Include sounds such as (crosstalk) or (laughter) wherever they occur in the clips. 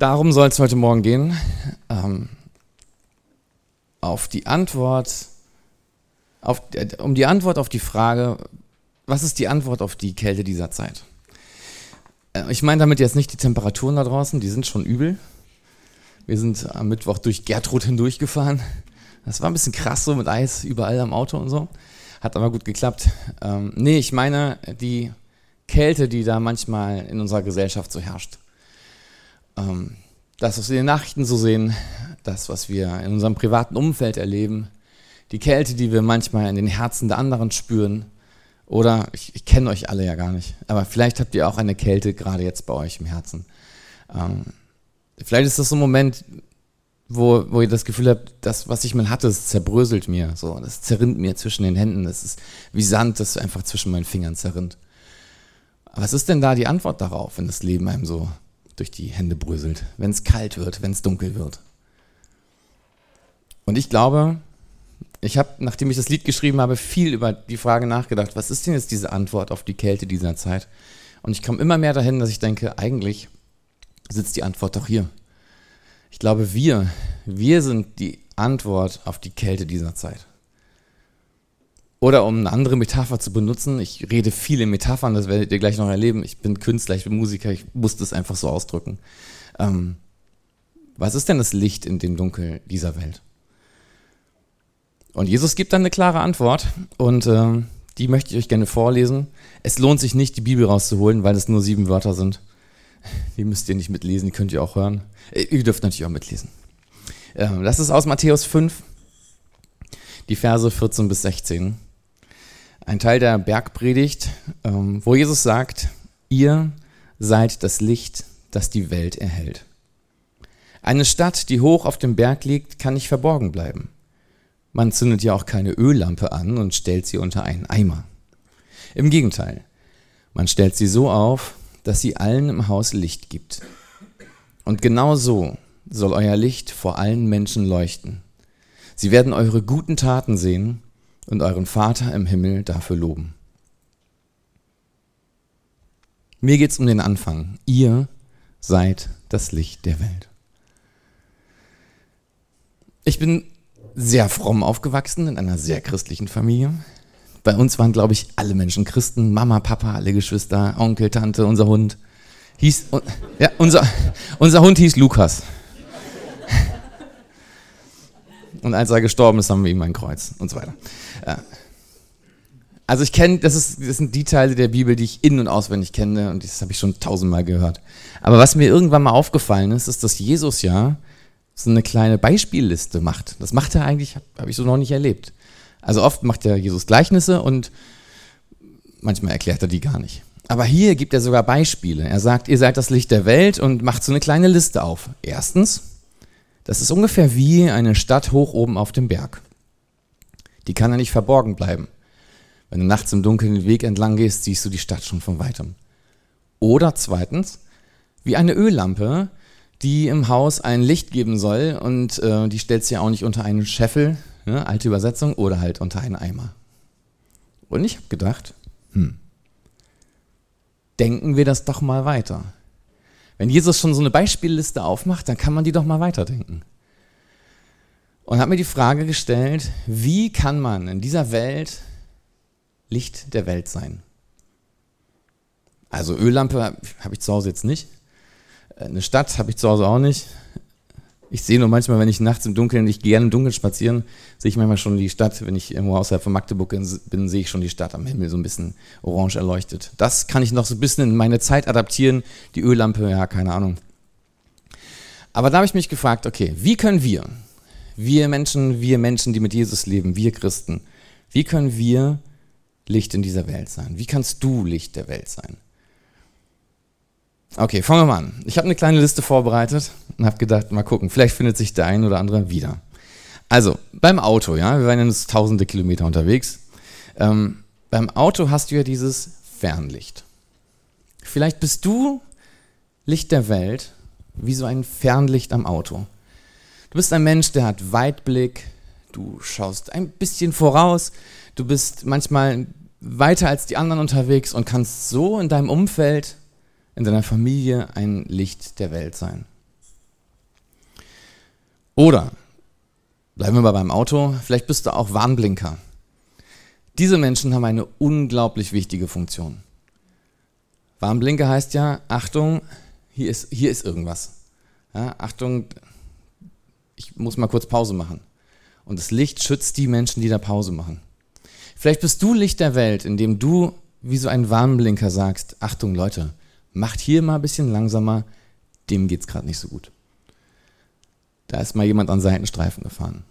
Darum soll es heute Morgen gehen. Ähm, auf die Antwort, auf, äh, um die Antwort auf die Frage, was ist die Antwort auf die Kälte dieser Zeit? Äh, ich meine damit jetzt nicht die Temperaturen da draußen, die sind schon übel. Wir sind am Mittwoch durch Gertrud hindurchgefahren. Das war ein bisschen krass so mit Eis überall am Auto und so. Hat aber gut geklappt. Ähm, nee, ich meine die Kälte, die da manchmal in unserer Gesellschaft so herrscht ähm, das, was wir in den Nachrichten so sehen, das, was wir in unserem privaten Umfeld erleben, die Kälte, die wir manchmal in den Herzen der anderen spüren. Oder ich, ich kenne euch alle ja gar nicht, aber vielleicht habt ihr auch eine Kälte gerade jetzt bei euch im Herzen. Ähm, vielleicht ist das so ein Moment, wo, wo ihr das Gefühl habt, das, was ich mal hatte, das zerbröselt mir. So, das zerrinnt mir zwischen den Händen. Das ist wie Sand, das einfach zwischen meinen Fingern zerrinnt. Was ist denn da die Antwort darauf, wenn das Leben einem so durch die Hände bröselt, wenn es kalt wird, wenn es dunkel wird. Und ich glaube, ich habe, nachdem ich das Lied geschrieben habe, viel über die Frage nachgedacht, was ist denn jetzt diese Antwort auf die Kälte dieser Zeit? Und ich komme immer mehr dahin, dass ich denke, eigentlich sitzt die Antwort doch hier. Ich glaube, wir, wir sind die Antwort auf die Kälte dieser Zeit. Oder um eine andere Metapher zu benutzen, ich rede viel in Metaphern, das werdet ihr gleich noch erleben. Ich bin Künstler, ich bin Musiker, ich muss das einfach so ausdrücken. Ähm, was ist denn das Licht in dem Dunkel dieser Welt? Und Jesus gibt dann eine klare Antwort und äh, die möchte ich euch gerne vorlesen. Es lohnt sich nicht, die Bibel rauszuholen, weil es nur sieben Wörter sind. Die müsst ihr nicht mitlesen, die könnt ihr auch hören. Äh, ihr dürft natürlich auch mitlesen. Äh, das ist aus Matthäus 5, die Verse 14 bis 16 ein Teil der Bergpredigt, ähm, wo Jesus sagt, ihr seid das Licht, das die Welt erhält. Eine Stadt, die hoch auf dem Berg liegt, kann nicht verborgen bleiben. Man zündet ja auch keine Öllampe an und stellt sie unter einen Eimer. Im Gegenteil, man stellt sie so auf, dass sie allen im Haus Licht gibt. Und genau so soll euer Licht vor allen Menschen leuchten. Sie werden eure guten Taten sehen und euren Vater im Himmel dafür loben. Mir geht es um den Anfang. Ihr seid das Licht der Welt. Ich bin sehr fromm aufgewachsen in einer sehr christlichen Familie. Bei uns waren, glaube ich, alle Menschen Christen. Mama, Papa, alle Geschwister, Onkel, Tante, unser Hund. Hieß, ja, unser, unser Hund hieß Lukas. Und als er gestorben ist, haben wir ihm ein Kreuz und so weiter. Also ich kenne, das, das sind die Teile der Bibel, die ich in- und auswendig kenne und das habe ich schon tausendmal gehört. Aber was mir irgendwann mal aufgefallen ist, ist, dass Jesus ja so eine kleine Beispielliste macht. Das macht er eigentlich, habe ich so noch nicht erlebt. Also oft macht er Jesus Gleichnisse und manchmal erklärt er die gar nicht. Aber hier gibt er sogar Beispiele. Er sagt, ihr seid das Licht der Welt und macht so eine kleine Liste auf. Erstens, das ist ungefähr wie eine Stadt hoch oben auf dem Berg. Die kann ja nicht verborgen bleiben. Wenn du nachts im Dunkeln den Weg entlang gehst, siehst du die Stadt schon von weitem. Oder zweitens, wie eine Öllampe, die im Haus ein Licht geben soll und äh, die stellst du ja auch nicht unter einen Scheffel, ne, alte Übersetzung, oder halt unter einen Eimer. Und ich habe gedacht, hm, denken wir das doch mal weiter. Wenn Jesus schon so eine Beispielliste aufmacht, dann kann man die doch mal weiterdenken. Und habe mir die Frage gestellt, wie kann man in dieser Welt Licht der Welt sein? Also Öllampe habe ich zu Hause jetzt nicht. Eine Stadt habe ich zu Hause auch nicht. Ich sehe nur manchmal, wenn ich nachts im Dunkeln, ich gehe gerne im Dunkeln spazieren, sehe ich manchmal schon die Stadt. Wenn ich irgendwo außerhalb von Magdeburg bin, sehe ich schon die Stadt am Himmel so ein bisschen orange erleuchtet. Das kann ich noch so ein bisschen in meine Zeit adaptieren. Die Öllampe, ja, keine Ahnung. Aber da habe ich mich gefragt, okay, wie können wir, wir Menschen, wir Menschen, die mit Jesus leben, wir Christen, wie können wir Licht in dieser Welt sein? Wie kannst du Licht der Welt sein? Okay, fangen wir mal an. Ich habe eine kleine Liste vorbereitet und habe gedacht, mal gucken, vielleicht findet sich der ein oder andere wieder. Also, beim Auto, ja, wir waren ja jetzt tausende Kilometer unterwegs. Ähm, beim Auto hast du ja dieses Fernlicht. Vielleicht bist du Licht der Welt wie so ein Fernlicht am Auto. Du bist ein Mensch, der hat Weitblick, du schaust ein bisschen voraus, du bist manchmal weiter als die anderen unterwegs und kannst so in deinem Umfeld, in deiner Familie ein Licht der Welt sein. Oder, bleiben wir mal beim Auto, vielleicht bist du auch Warnblinker. Diese Menschen haben eine unglaublich wichtige Funktion. Warnblinker heißt ja, Achtung, hier ist, hier ist irgendwas. Ja, Achtung, ich muss mal kurz Pause machen. Und das Licht schützt die Menschen, die da Pause machen. Vielleicht bist du Licht der Welt, indem du wie so ein Warnblinker sagst, Achtung Leute, macht hier mal ein bisschen langsamer, dem geht es gerade nicht so gut. Da ist mal jemand an Seitenstreifen gefahren.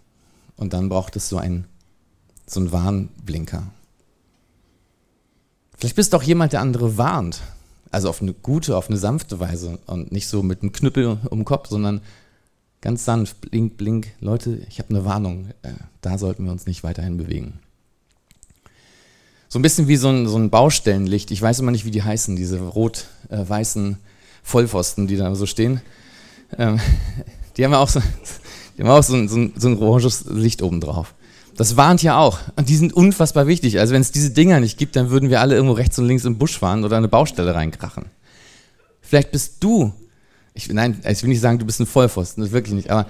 Und dann braucht es so einen, so einen Warnblinker. Vielleicht bist du auch jemand, der andere warnt. Also auf eine gute, auf eine sanfte Weise und nicht so mit einem Knüppel um den Kopf, sondern ganz sanft, blink, blink. Leute, ich habe eine Warnung. Äh, da sollten wir uns nicht weiterhin bewegen. So ein bisschen wie so ein, so ein Baustellenlicht. Ich weiß immer nicht, wie die heißen, diese rot-weißen Vollpfosten, die da so stehen. Ähm, (laughs) die haben auch so, die haben auch so, ein, so, ein, so ein oranges Licht oben drauf. Das warnt ja auch. Und die sind unfassbar wichtig. Also wenn es diese Dinger nicht gibt, dann würden wir alle irgendwo rechts und links im Busch fahren oder eine Baustelle reinkrachen. Vielleicht bist du, ich, nein, ich will nicht sagen, du bist ein Vollpfosten, wirklich nicht, aber,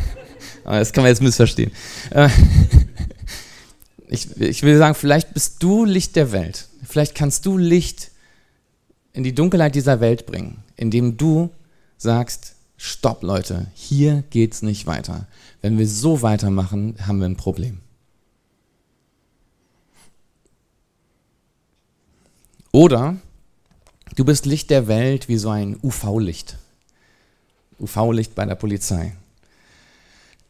(laughs) aber das kann man jetzt missverstehen. (laughs) Ich, ich will sagen, vielleicht bist du Licht der Welt. Vielleicht kannst du Licht in die Dunkelheit dieser Welt bringen, indem du sagst, stopp Leute, hier geht's nicht weiter. Wenn wir so weitermachen, haben wir ein Problem. Oder du bist Licht der Welt wie so ein UV-Licht. UV-Licht bei der Polizei.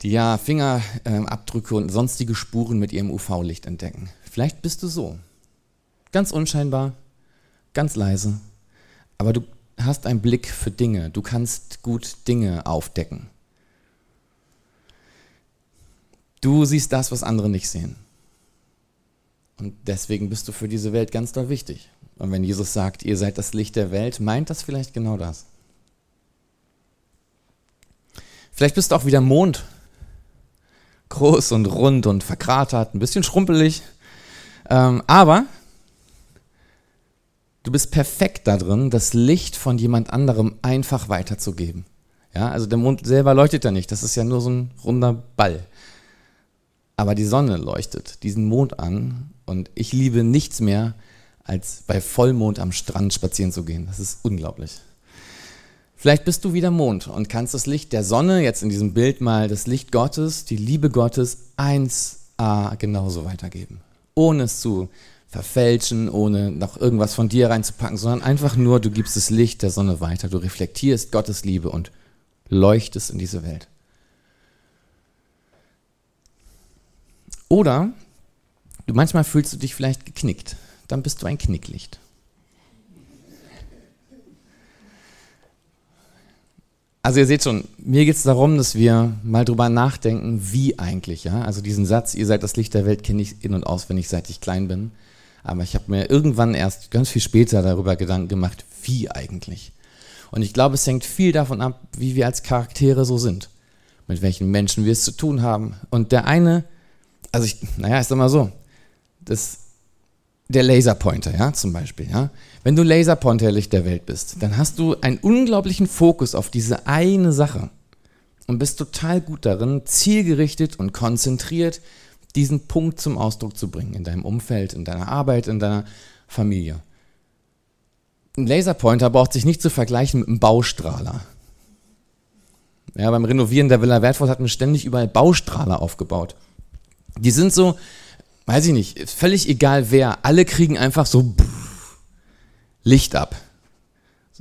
Die ja Fingerabdrücke und sonstige Spuren mit ihrem UV-Licht entdecken. Vielleicht bist du so. Ganz unscheinbar, ganz leise. Aber du hast einen Blick für Dinge, du kannst gut Dinge aufdecken. Du siehst das, was andere nicht sehen. Und deswegen bist du für diese Welt ganz doll wichtig. Und wenn Jesus sagt, ihr seid das Licht der Welt, meint das vielleicht genau das. Vielleicht bist du auch wieder Mond. Groß und rund und verkratert, ein bisschen schrumpelig. Ähm, aber Du bist perfekt darin, das Licht von jemand anderem einfach weiterzugeben. Ja, also der Mond selber leuchtet ja nicht, das ist ja nur so ein runder Ball. Aber die Sonne leuchtet diesen Mond an und ich liebe nichts mehr, als bei Vollmond am Strand spazieren zu gehen. Das ist unglaublich. Vielleicht bist du wieder Mond und kannst das Licht der Sonne, jetzt in diesem Bild mal das Licht Gottes, die Liebe Gottes 1a genauso weitergeben. Ohne es zu verfälschen, ohne noch irgendwas von dir reinzupacken, sondern einfach nur, du gibst das Licht der Sonne weiter, du reflektierst Gottes Liebe und leuchtest in diese Welt. Oder du manchmal fühlst du dich vielleicht geknickt, dann bist du ein Knicklicht. Also ihr seht schon, mir geht es darum, dass wir mal drüber nachdenken, wie eigentlich, ja. Also diesen Satz, ihr seid das Licht der Welt, kenne ich in- und auswendig, seit ich klein bin. Aber ich habe mir irgendwann erst ganz viel später darüber Gedanken gemacht, wie eigentlich. Und ich glaube, es hängt viel davon ab, wie wir als Charaktere so sind. Mit welchen Menschen wir es zu tun haben. Und der eine, also ich, naja, sag mal so, das, der Laserpointer, ja, zum Beispiel, ja. Wenn du Laserpointer-Licht der Welt bist, dann hast du einen unglaublichen Fokus auf diese eine Sache und bist total gut darin, zielgerichtet und konzentriert diesen Punkt zum Ausdruck zu bringen in deinem Umfeld, in deiner Arbeit, in deiner Familie. Ein Laserpointer braucht sich nicht zu vergleichen mit einem Baustrahler. Ja, beim Renovieren der Villa Wertvoll hatten wir ständig überall Baustrahler aufgebaut. Die sind so, weiß ich nicht, völlig egal wer, alle kriegen einfach so Licht ab.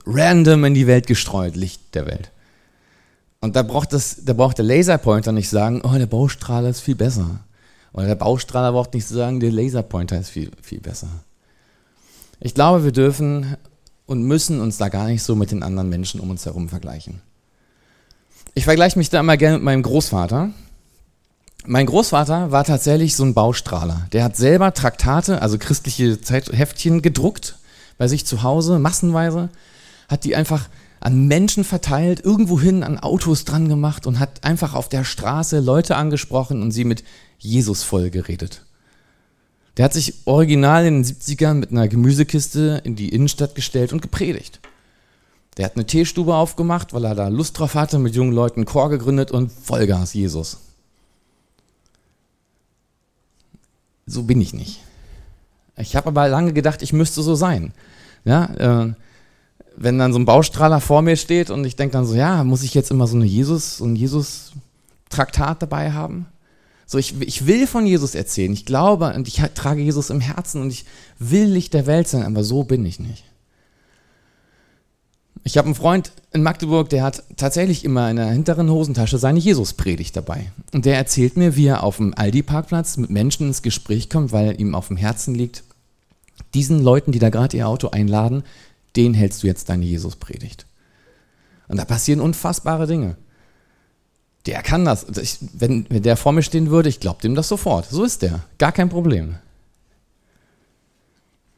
Random in die Welt gestreut, Licht der Welt. Und da braucht, das, da braucht der Laserpointer nicht sagen, oh, der Baustrahler ist viel besser. Oder der Baustrahler braucht nicht sagen, der Laserpointer ist viel, viel besser. Ich glaube, wir dürfen und müssen uns da gar nicht so mit den anderen Menschen um uns herum vergleichen. Ich vergleiche mich da immer gerne mit meinem Großvater. Mein Großvater war tatsächlich so ein Baustrahler. Der hat selber Traktate, also christliche Heftchen gedruckt bei sich zu Hause, massenweise, hat die einfach an Menschen verteilt, irgendwohin an Autos dran gemacht und hat einfach auf der Straße Leute angesprochen und sie mit Jesus voll geredet. Der hat sich original in den 70ern mit einer Gemüsekiste in die Innenstadt gestellt und gepredigt. Der hat eine Teestube aufgemacht, weil er da Lust drauf hatte, mit jungen Leuten einen Chor gegründet und Vollgas Jesus. So bin ich nicht. Ich habe aber lange gedacht, ich müsste so sein. Ja, äh, wenn dann so ein Baustrahler vor mir steht und ich denke dann so, ja, muss ich jetzt immer so eine Jesus, so ein Jesus-Traktat dabei haben? So, ich, ich will von Jesus erzählen. Ich glaube und ich trage Jesus im Herzen und ich will Licht der Welt sein, aber so bin ich nicht. Ich habe einen Freund in Magdeburg, der hat tatsächlich immer in der hinteren Hosentasche seine Jesus-Predigt dabei. Und der erzählt mir, wie er auf dem Aldi-Parkplatz mit Menschen ins Gespräch kommt, weil ihm auf dem Herzen liegt, diesen Leuten, die da gerade ihr Auto einladen, den hältst du jetzt deine Jesus-Predigt. Und da passieren unfassbare Dinge. Der kann das. Ich, wenn, wenn der vor mir stehen würde, ich glaube dem das sofort. So ist der. Gar kein Problem.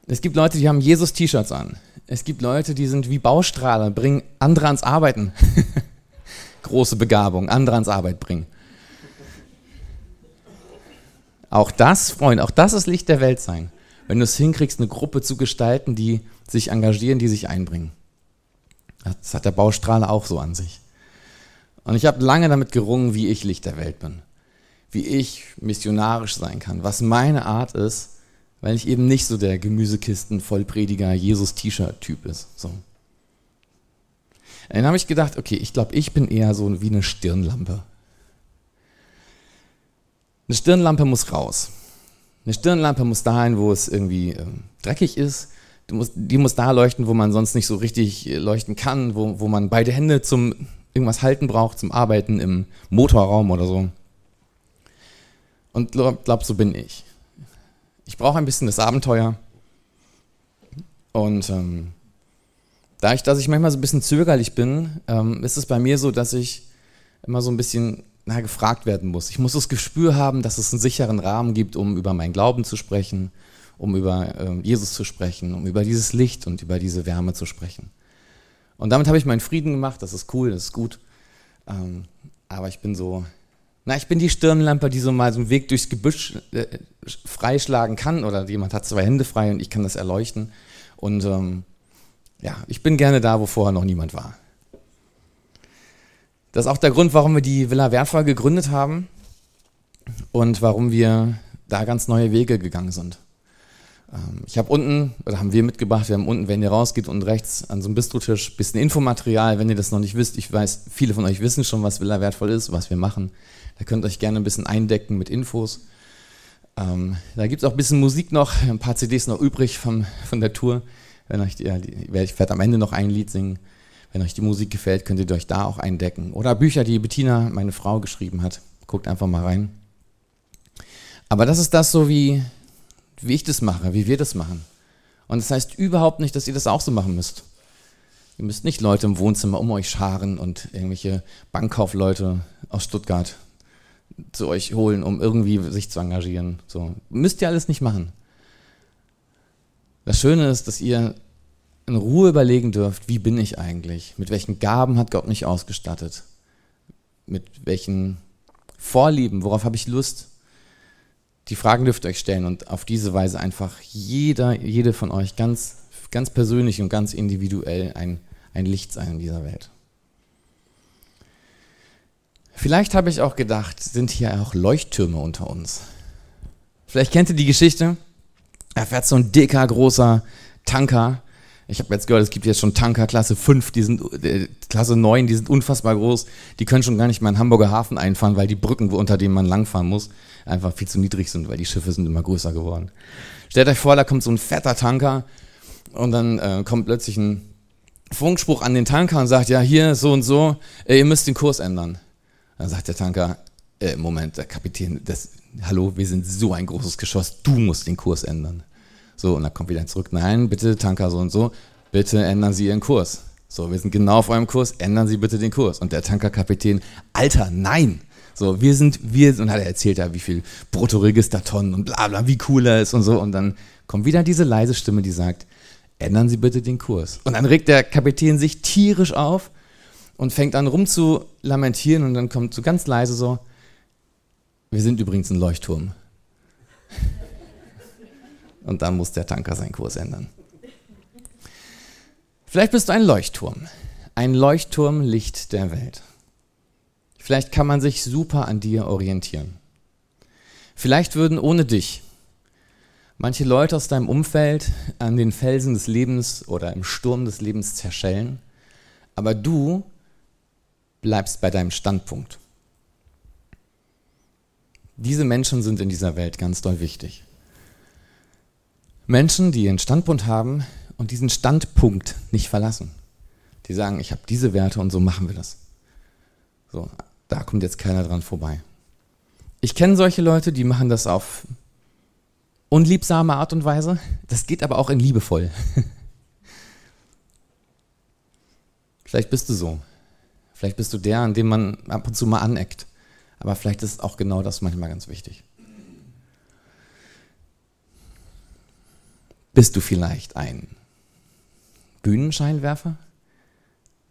Es gibt Leute, die haben Jesus-T-Shirts an. Es gibt Leute, die sind wie Baustrahler, bringen andere ans Arbeiten. (laughs) Große Begabung, andere ans Arbeit bringen. Auch das, Freund, auch das ist Licht der Welt sein. Wenn du es hinkriegst, eine Gruppe zu gestalten, die sich engagieren, die sich einbringen. Das hat der Baustrahler auch so an sich. Und ich habe lange damit gerungen, wie ich Licht der Welt bin. Wie ich missionarisch sein kann. Was meine Art ist, weil ich eben nicht so der Gemüsekisten Vollprediger Jesus T-Shirt Typ ist. So. Dann habe ich gedacht, okay, ich glaube, ich bin eher so wie eine Stirnlampe. Eine Stirnlampe muss raus. Eine Stirnlampe muss dahin, wo es irgendwie äh, dreckig ist. Die muss, die muss da leuchten, wo man sonst nicht so richtig äh, leuchten kann, wo, wo man beide Hände zum irgendwas halten braucht, zum Arbeiten im Motorraum oder so. Und glaub, glaub so bin ich ich brauche ein bisschen das Abenteuer. Und ähm, dadurch, dass ich manchmal so ein bisschen zögerlich bin, ähm, ist es bei mir so, dass ich immer so ein bisschen na, gefragt werden muss. Ich muss das Gespür haben, dass es einen sicheren Rahmen gibt, um über meinen Glauben zu sprechen, um über äh, Jesus zu sprechen, um über dieses Licht und über diese Wärme zu sprechen. Und damit habe ich meinen Frieden gemacht, das ist cool, das ist gut. Ähm, aber ich bin so na, ich bin die Stirnlampe, die so mal so einen Weg durchs Gebüsch äh, freischlagen kann oder jemand hat zwei Hände frei und ich kann das erleuchten. Und ähm, ja, ich bin gerne da, wo vorher noch niemand war. Das ist auch der Grund, warum wir die Villa Wertvoll gegründet haben und warum wir da ganz neue Wege gegangen sind. Ähm, ich habe unten, oder haben wir mitgebracht, wir haben unten, wenn ihr rausgeht, unten rechts an so einem Bistrotisch ein bisschen Infomaterial, wenn ihr das noch nicht wisst. Ich weiß, viele von euch wissen schon, was Villa wertvoll ist, was wir machen. Da könnt ihr euch gerne ein bisschen eindecken mit Infos. Ähm, da gibt es auch ein bisschen Musik noch, ein paar CDs noch übrig vom, von der Tour. Wenn euch die, ich werde am Ende noch ein Lied singen. Wenn euch die Musik gefällt, könnt ihr euch da auch eindecken. Oder Bücher, die Bettina, meine Frau, geschrieben hat. Guckt einfach mal rein. Aber das ist das so, wie, wie ich das mache, wie wir das machen. Und das heißt überhaupt nicht, dass ihr das auch so machen müsst. Ihr müsst nicht Leute im Wohnzimmer um euch scharen und irgendwelche Bankkaufleute aus Stuttgart zu euch holen, um irgendwie sich zu engagieren. So. Müsst ihr alles nicht machen. Das Schöne ist, dass ihr in Ruhe überlegen dürft, wie bin ich eigentlich? Mit welchen Gaben hat Gott mich ausgestattet? Mit welchen Vorlieben? Worauf habe ich Lust? Die Fragen dürft ihr euch stellen und auf diese Weise einfach jeder, jede von euch ganz, ganz persönlich und ganz individuell ein, ein Licht sein in dieser Welt. Vielleicht habe ich auch gedacht, sind hier auch Leuchttürme unter uns. Vielleicht kennt ihr die Geschichte. Da fährt so ein dicker, großer Tanker. Ich habe jetzt gehört, es gibt jetzt schon Tanker Klasse 5, die sind äh, Klasse 9, die sind unfassbar groß. Die können schon gar nicht mehr in Hamburger Hafen einfahren, weil die Brücken, unter denen man langfahren muss, einfach viel zu niedrig sind, weil die Schiffe sind immer größer geworden. Stellt euch vor, da kommt so ein fetter Tanker und dann äh, kommt plötzlich ein Funkspruch an den Tanker und sagt, ja, hier so und so, äh, ihr müsst den Kurs ändern. Dann sagt der Tanker, äh, Moment, der Kapitän, das, hallo, wir sind so ein großes Geschoss, du musst den Kurs ändern. So, und dann kommt wieder zurück, nein, bitte, Tanker so und so, bitte ändern Sie Ihren Kurs. So, wir sind genau auf eurem Kurs, ändern Sie bitte den Kurs. Und der Tankerkapitän, Alter, nein! So, wir sind, wir, und hat er erzählt ja, wie viel Bruttoregistertonnen und bla bla, wie cool er ist und so. Und dann kommt wieder diese leise Stimme, die sagt, ändern Sie bitte den Kurs. Und dann regt der Kapitän sich tierisch auf und fängt an rum zu lamentieren und dann kommt so ganz leise so, wir sind übrigens ein Leuchtturm. (laughs) Und dann muss der Tanker seinen Kurs ändern. Vielleicht bist du ein Leuchtturm. ein Leuchtturmlicht der Welt. Vielleicht kann man sich super an dir orientieren. Vielleicht würden ohne dich manche Leute aus deinem Umfeld an den Felsen des Lebens oder im Sturm des Lebens zerschellen, aber du bleibst bei deinem Standpunkt. Diese Menschen sind in dieser Welt ganz doll wichtig. Menschen, die ihren Standpunkt haben und diesen Standpunkt nicht verlassen. Die sagen, ich habe diese Werte und so machen wir das. So, da kommt jetzt keiner dran vorbei. Ich kenne solche Leute, die machen das auf unliebsame Art und Weise. Das geht aber auch in liebevoll. (laughs) Vielleicht bist du so. Vielleicht bist du der, an dem man ab und zu mal aneckt. Aber vielleicht ist auch genau das manchmal ganz wichtig. Bist du vielleicht ein Bühnenscheinwerfer?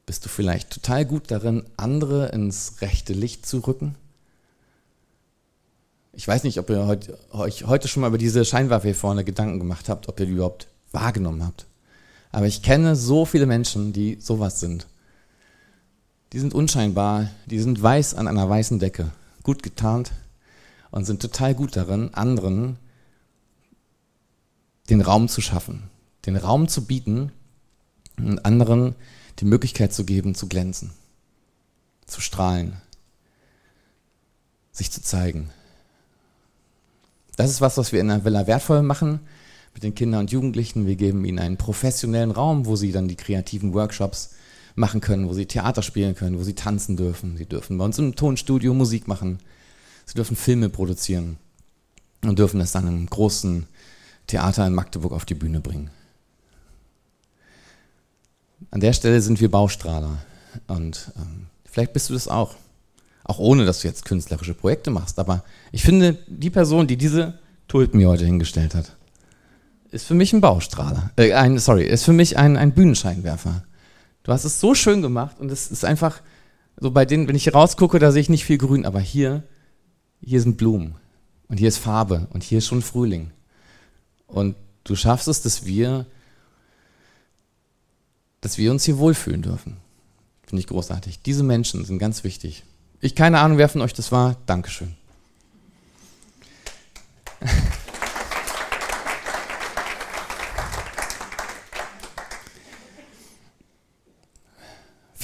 Bist du vielleicht total gut darin, andere ins rechte Licht zu rücken? Ich weiß nicht, ob ihr euch heute schon mal über diese Scheinwerfer hier vorne Gedanken gemacht habt, ob ihr die überhaupt wahrgenommen habt. Aber ich kenne so viele Menschen, die sowas sind. Die sind unscheinbar, die sind weiß an einer weißen Decke, gut getarnt und sind total gut darin, anderen den Raum zu schaffen, den Raum zu bieten und anderen die Möglichkeit zu geben, zu glänzen, zu strahlen, sich zu zeigen. Das ist was, was wir in der Villa wertvoll machen mit den Kindern und Jugendlichen. Wir geben ihnen einen professionellen Raum, wo sie dann die kreativen Workshops machen können, wo sie Theater spielen können, wo sie tanzen dürfen. Sie dürfen bei uns im Tonstudio Musik machen. Sie dürfen Filme produzieren und dürfen es dann im großen Theater in Magdeburg auf die Bühne bringen. An der Stelle sind wir Baustrahler und ähm, vielleicht bist du das auch. Auch ohne, dass du jetzt künstlerische Projekte machst. Aber ich finde, die Person, die diese Tulpen mir heute hingestellt hat, ist für mich ein Baustrahler. Äh, ein, sorry, ist für mich ein, ein Bühnenscheinwerfer. Du hast es so schön gemacht und es ist einfach, so bei denen, wenn ich hier rausgucke, da sehe ich nicht viel Grün, aber hier, hier sind Blumen und hier ist Farbe und hier ist schon Frühling. Und du schaffst es, dass wir, dass wir uns hier wohlfühlen dürfen. Finde ich großartig. Diese Menschen sind ganz wichtig. Ich keine Ahnung, wer von euch das war. Dankeschön.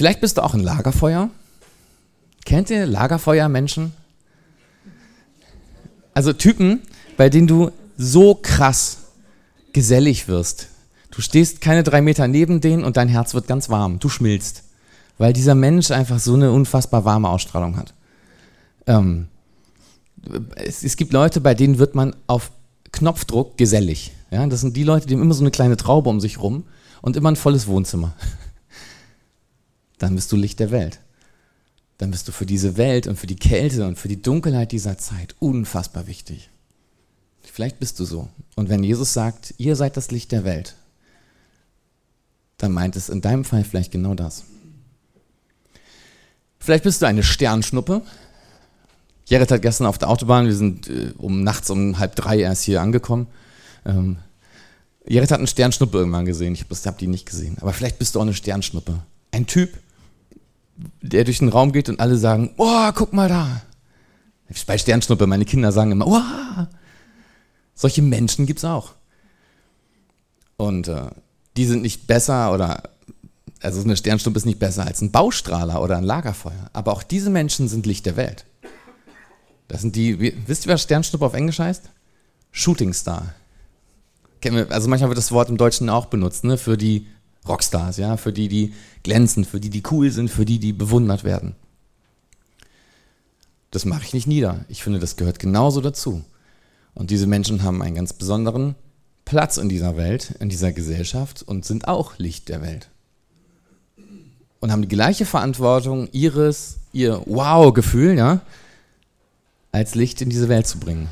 Vielleicht bist du auch ein Lagerfeuer. Kennt ihr Lagerfeuermenschen? Also Typen, bei denen du so krass gesellig wirst. Du stehst keine drei Meter neben denen und dein Herz wird ganz warm. Du schmilzt. Weil dieser Mensch einfach so eine unfassbar warme Ausstrahlung hat. Ähm, es, es, gibt Leute, bei denen wird man auf Knopfdruck gesellig. Ja, das sind die Leute, die haben immer so eine kleine Traube um sich rum und immer ein volles Wohnzimmer (laughs) dann bist du Licht der Welt. Dann bist du für diese Welt und für die Kälte und für die Dunkelheit dieser Zeit unfassbar wichtig. Vielleicht bist du so. Und wenn Jesus sagt, ihr seid das Licht der Welt, dann meint es in deinem Fall vielleicht genau das. Vielleicht bist du eine Sternschnuppe. Jared hat gestern auf der Autobahn, wir sind äh, um nachts um halb drei erst hier angekommen. Ähm, Jared hat eine Sternschnuppe irgendwann gesehen. Ich habe hab die nicht gesehen. Aber vielleicht bist du auch eine Sternschnuppe. Ein Typ, der durch den Raum geht und alle sagen, oh, guck mal da. Bei Sternschnuppe, meine Kinder sagen immer, oh. Solche Menschen gibt es auch. Und äh, die sind nicht besser oder, also eine Sternschnuppe ist nicht besser als ein Baustrahler oder ein Lagerfeuer. Aber auch diese Menschen sind Licht der Welt. Das sind die, wisst ihr, was Sternschnuppe auf Englisch heißt? Shooting Star. Also manchmal wird das Wort im Deutschen auch benutzt, ne, für die Rockstars, ja, für die, die glänzen, für die, die cool sind, für die, die bewundert werden. Das mache ich nicht nieder. Ich finde, das gehört genauso dazu. Und diese Menschen haben einen ganz besonderen Platz in dieser Welt, in dieser Gesellschaft und sind auch Licht der Welt. Und haben die gleiche Verantwortung, ihres, ihr Wow-Gefühl, ja, als Licht in diese Welt zu bringen.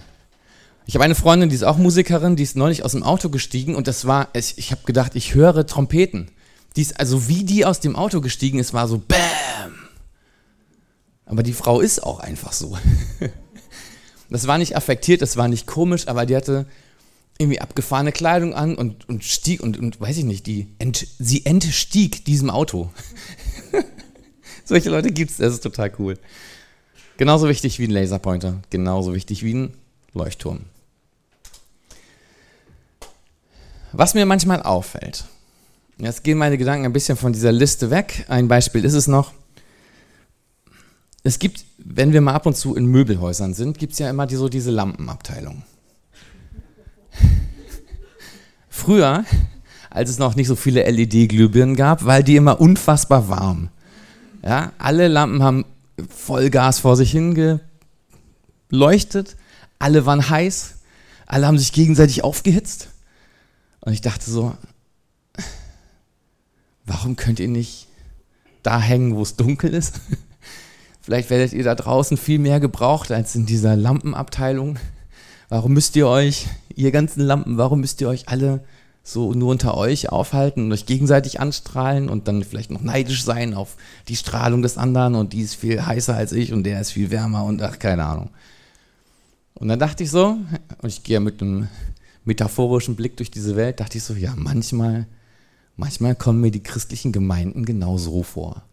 Ich habe eine Freundin, die ist auch Musikerin, die ist neulich aus dem Auto gestiegen und das war, ich, ich habe gedacht, ich höre Trompeten. Die ist, also wie die aus dem Auto gestiegen ist, war so BÄM. Aber die Frau ist auch einfach so. (laughs) Das war nicht affektiert, das war nicht komisch, aber die hatte irgendwie abgefahrene Kleidung an und, und stieg und, und weiß ich nicht, die ent, sie entstieg diesem Auto. (laughs) Solche Leute gibt es, das ist total cool. Genauso wichtig wie ein Laserpointer, genauso wichtig wie ein Leuchtturm. Was mir manchmal auffällt, jetzt gehen meine Gedanken ein bisschen von dieser Liste weg. Ein Beispiel ist es noch. Es gibt, wenn wir mal ab und zu in Möbelhäusern sind, gibt es ja immer die, so diese Lampenabteilung. (laughs) Früher, als es noch nicht so viele LED-Glühbirnen gab, weil die immer unfassbar warm. Ja, alle Lampen haben Vollgas vor sich hingeleuchtet, alle waren heiß, alle haben sich gegenseitig aufgehitzt. Und ich dachte so, warum könnt ihr nicht da hängen, wo es dunkel ist? (laughs) Vielleicht werdet ihr da draußen viel mehr gebraucht als in dieser Lampenabteilung. Warum müsst ihr euch, ihr ganzen Lampen, warum müsst ihr euch alle so nur unter euch aufhalten und euch gegenseitig anstrahlen und dann vielleicht noch neidisch sein auf die Strahlung des anderen und die ist viel heißer als ich und der ist viel wärmer und ach, keine Ahnung. Und dann dachte ich so, und ich gehe mit einem metaphorischen Blick durch diese Welt, dachte ich so, ja, manchmal, manchmal kommen mir die christlichen Gemeinden genau so vor.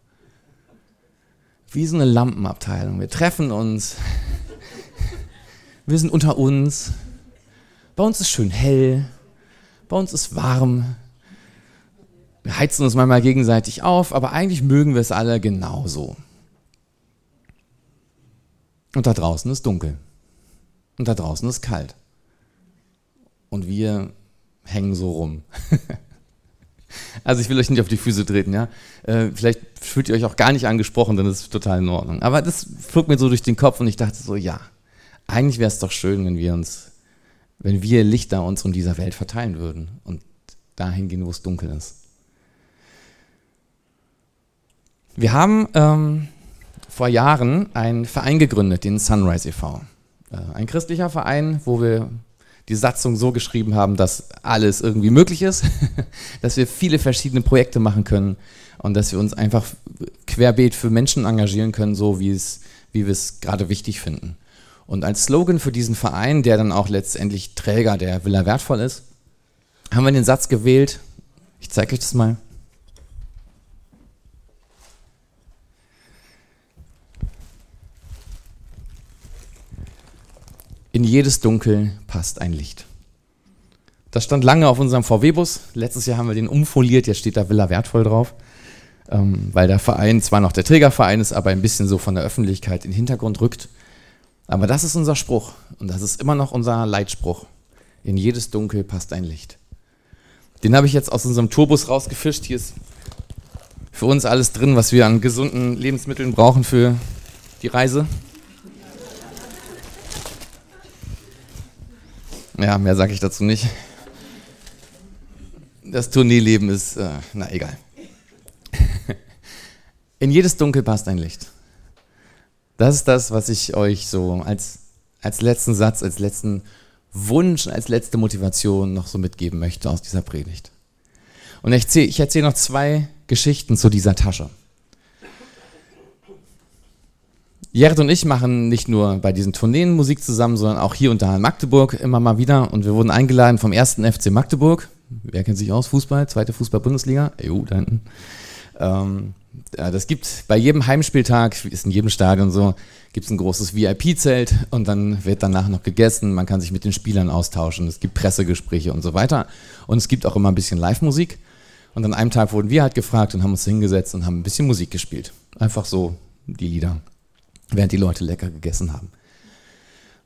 Wie so eine Lampenabteilung. Wir treffen uns, wir sind unter uns, bei uns ist schön hell, bei uns ist warm. Wir heizen uns manchmal gegenseitig auf, aber eigentlich mögen wir es alle genauso. Und da draußen ist dunkel. Und da draußen ist kalt. Und wir hängen so rum. (laughs) also ich will euch nicht auf die Füße treten, ja. Äh, vielleicht fühlt ihr euch auch gar nicht angesprochen, dann ist es total in Ordnung. Aber das flog mir so durch den Kopf und ich dachte so, ja, eigentlich wäre es doch schön, wenn wir uns wenn wir Lichter uns in dieser Welt verteilen würden und dahin gehen, wo es dunkel ist. Wir haben ähm, vor Jahren einen Verein gegründet, den Sunrise e.V. Äh, ein christlicher Verein, wo wir die Satzung so geschrieben haben, dass alles irgendwie möglich ist, (laughs) dass wir viele verschiedene Projekte machen können und dass wir uns einfach querbeet für Menschen engagieren können, so wie, es, wie wir es gerade wichtig finden. Und als Slogan für diesen Verein, der dann auch letztendlich Träger der Villa Wertvoll ist, haben wir den Satz gewählt, ich zeige euch das mal. In jedes Dunkel passt ein Licht. Das stand lange auf unserem VW-Bus. Letztes Jahr haben wir den umfoliert, jetzt steht da Villa Wertvoll drauf, ähm, weil der Verein zwar noch der Trägerverein ist, aber ein bisschen so von der Öffentlichkeit in den Hintergrund rückt. Aber das ist unser Spruch und das ist immer noch unser Leitspruch. In jedes Dunkel passt ein Licht. Den habe ich jetzt aus unserem Tourbus rausgefischt. Hier ist für uns alles drin, was wir an gesunden Lebensmitteln brauchen für die Reise. Ja, mehr sage ich dazu nicht. Das Tourneeleben ist, äh, na egal. (laughs) In jedes Dunkel passt ein Licht. Das ist das, was ich euch so als, als letzten Satz, als letzten Wunsch, als letzte Motivation noch so mitgeben möchte aus dieser Predigt. Und ich erzähle, ich erzähle noch zwei Geschichten zu dieser Tasche. Jared und ich machen nicht nur bei diesen Tourneen Musik zusammen, sondern auch hier und da in Magdeburg immer mal wieder. Und wir wurden eingeladen vom ersten FC Magdeburg. Wer kennt sich aus? Fußball, zweite Fußball-Bundesliga. EU, da hinten. Ähm, das gibt bei jedem Heimspieltag, ist in jedem Stadion so, gibt es ein großes VIP-Zelt und dann wird danach noch gegessen, man kann sich mit den Spielern austauschen, es gibt Pressegespräche und so weiter. Und es gibt auch immer ein bisschen Live-Musik. Und an einem Tag wurden wir halt gefragt und haben uns hingesetzt und haben ein bisschen Musik gespielt. Einfach so die Lieder, während die Leute lecker gegessen haben.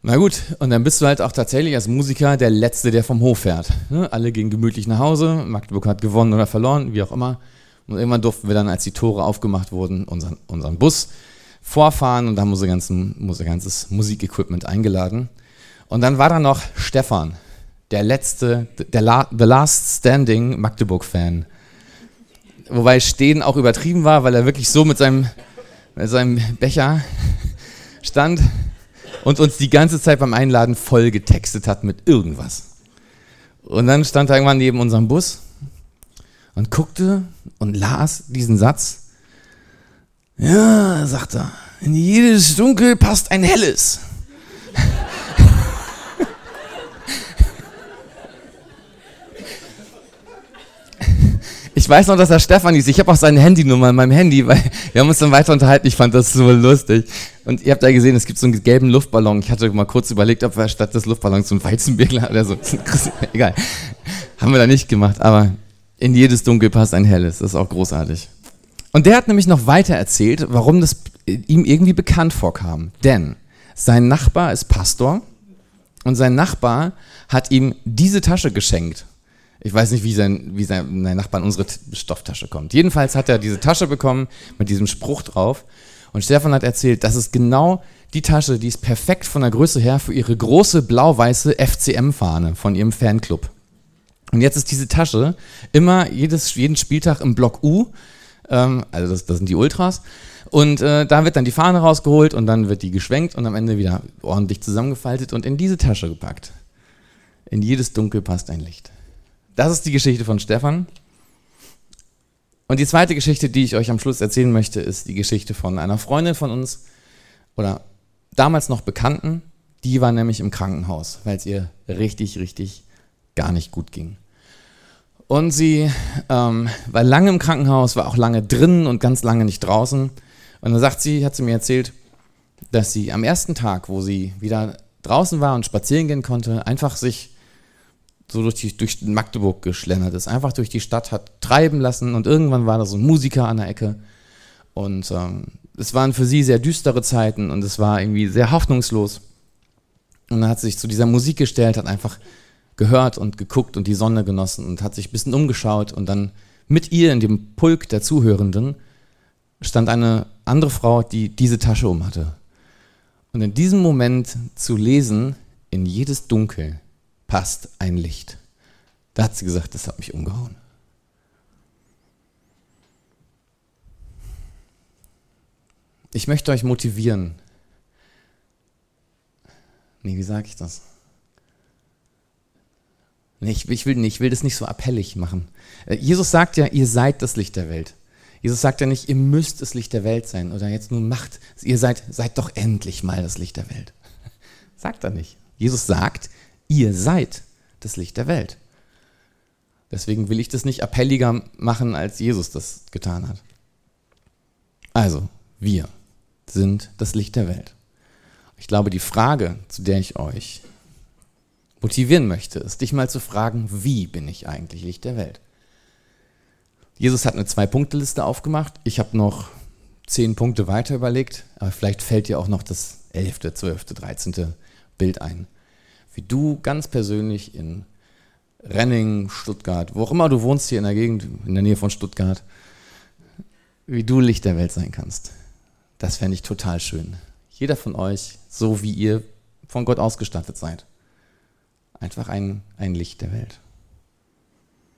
Na gut, und dann bist du halt auch tatsächlich als Musiker der Letzte, der vom Hof fährt. Ne? Alle gehen gemütlich nach Hause, Magdeburg hat gewonnen oder verloren, wie auch immer. Und irgendwann durften wir dann, als die Tore aufgemacht wurden, unseren, unseren Bus vorfahren und da haben unser, ganzen, unser ganzes Musikequipment eingeladen. Und dann war da noch Stefan, der letzte, der La The Last Standing Magdeburg-Fan. Wobei Stehen auch übertrieben war, weil er wirklich so mit seinem, mit seinem Becher stand und uns die ganze Zeit beim Einladen voll getextet hat mit irgendwas. Und dann stand er irgendwann neben unserem Bus und guckte und las diesen Satz. Ja, sagt er, in jedes Dunkel passt ein helles. Ich weiß noch, dass er Stefan ist. Ich habe auch seine Handynummer in meinem Handy, weil wir haben uns dann weiter unterhalten. Ich fand das so lustig. Und ihr habt da gesehen, es gibt so einen gelben Luftballon. Ich hatte mal kurz überlegt, ob wir statt des Luftballons so ein Weizenbierglas oder so. (laughs) Egal. Haben wir da nicht gemacht, aber in jedes Dunkel passt ein helles. Das ist auch großartig. Und der hat nämlich noch weiter erzählt, warum das ihm irgendwie bekannt vorkam. Denn sein Nachbar ist Pastor und sein Nachbar hat ihm diese Tasche geschenkt. Ich weiß nicht, wie sein, wie sein Nachbar in unsere Stofftasche kommt. Jedenfalls hat er diese Tasche bekommen mit diesem Spruch drauf. Und Stefan hat erzählt, das ist genau die Tasche, die ist perfekt von der Größe her für ihre große blau-weiße FCM-Fahne von ihrem Fanclub. Und jetzt ist diese Tasche immer jedes, jeden Spieltag im Block U, ähm, also das, das sind die Ultras, und äh, da wird dann die Fahne rausgeholt und dann wird die geschwenkt und am Ende wieder ordentlich zusammengefaltet und in diese Tasche gepackt. In jedes Dunkel passt ein Licht. Das ist die Geschichte von Stefan. Und die zweite Geschichte, die ich euch am Schluss erzählen möchte, ist die Geschichte von einer Freundin von uns oder damals noch Bekannten. Die war nämlich im Krankenhaus, weil es ihr richtig, richtig gar nicht gut ging. Und sie ähm, war lange im Krankenhaus, war auch lange drin und ganz lange nicht draußen. Und dann sagt sie, hat sie mir erzählt, dass sie am ersten Tag, wo sie wieder draußen war und spazieren gehen konnte, einfach sich so durch, die, durch Magdeburg geschlendert ist, einfach durch die Stadt hat treiben lassen und irgendwann war da so ein Musiker an der Ecke und ähm, es waren für sie sehr düstere Zeiten und es war irgendwie sehr hoffnungslos. Und dann hat sie sich zu dieser Musik gestellt, hat einfach gehört und geguckt und die Sonne genossen und hat sich ein bisschen umgeschaut und dann mit ihr in dem Pulk der Zuhörenden stand eine andere Frau, die diese Tasche um hatte. Und in diesem Moment zu lesen, in jedes Dunkel passt ein Licht. Da hat sie gesagt, das hat mich umgehauen. Ich möchte euch motivieren. Nee, wie sage ich das? Nee, ich, ich, will, ich will das nicht so appellig machen. Äh, Jesus sagt ja, ihr seid das Licht der Welt. Jesus sagt ja nicht, ihr müsst das Licht der Welt sein oder jetzt nun macht, ihr seid, seid doch endlich mal das Licht der Welt. (laughs) Sagt er nicht. Jesus sagt, ihr seid das Licht der Welt. Deswegen will ich das nicht appelliger machen, als Jesus das getan hat. Also, wir sind das Licht der Welt. Ich glaube, die Frage, zu der ich euch motivieren möchte, ist dich mal zu fragen, wie bin ich eigentlich Licht der Welt? Jesus hat eine Zwei-Punkte-Liste aufgemacht. Ich habe noch zehn Punkte weiter überlegt, aber vielleicht fällt dir auch noch das elfte, zwölfte, dreizehnte Bild ein. Wie du ganz persönlich in Renning, Stuttgart, wo auch immer du wohnst hier in der Gegend, in der Nähe von Stuttgart, wie du Licht der Welt sein kannst. Das fände ich total schön. Jeder von euch, so wie ihr von Gott ausgestattet seid. Einfach ein, ein Licht der Welt.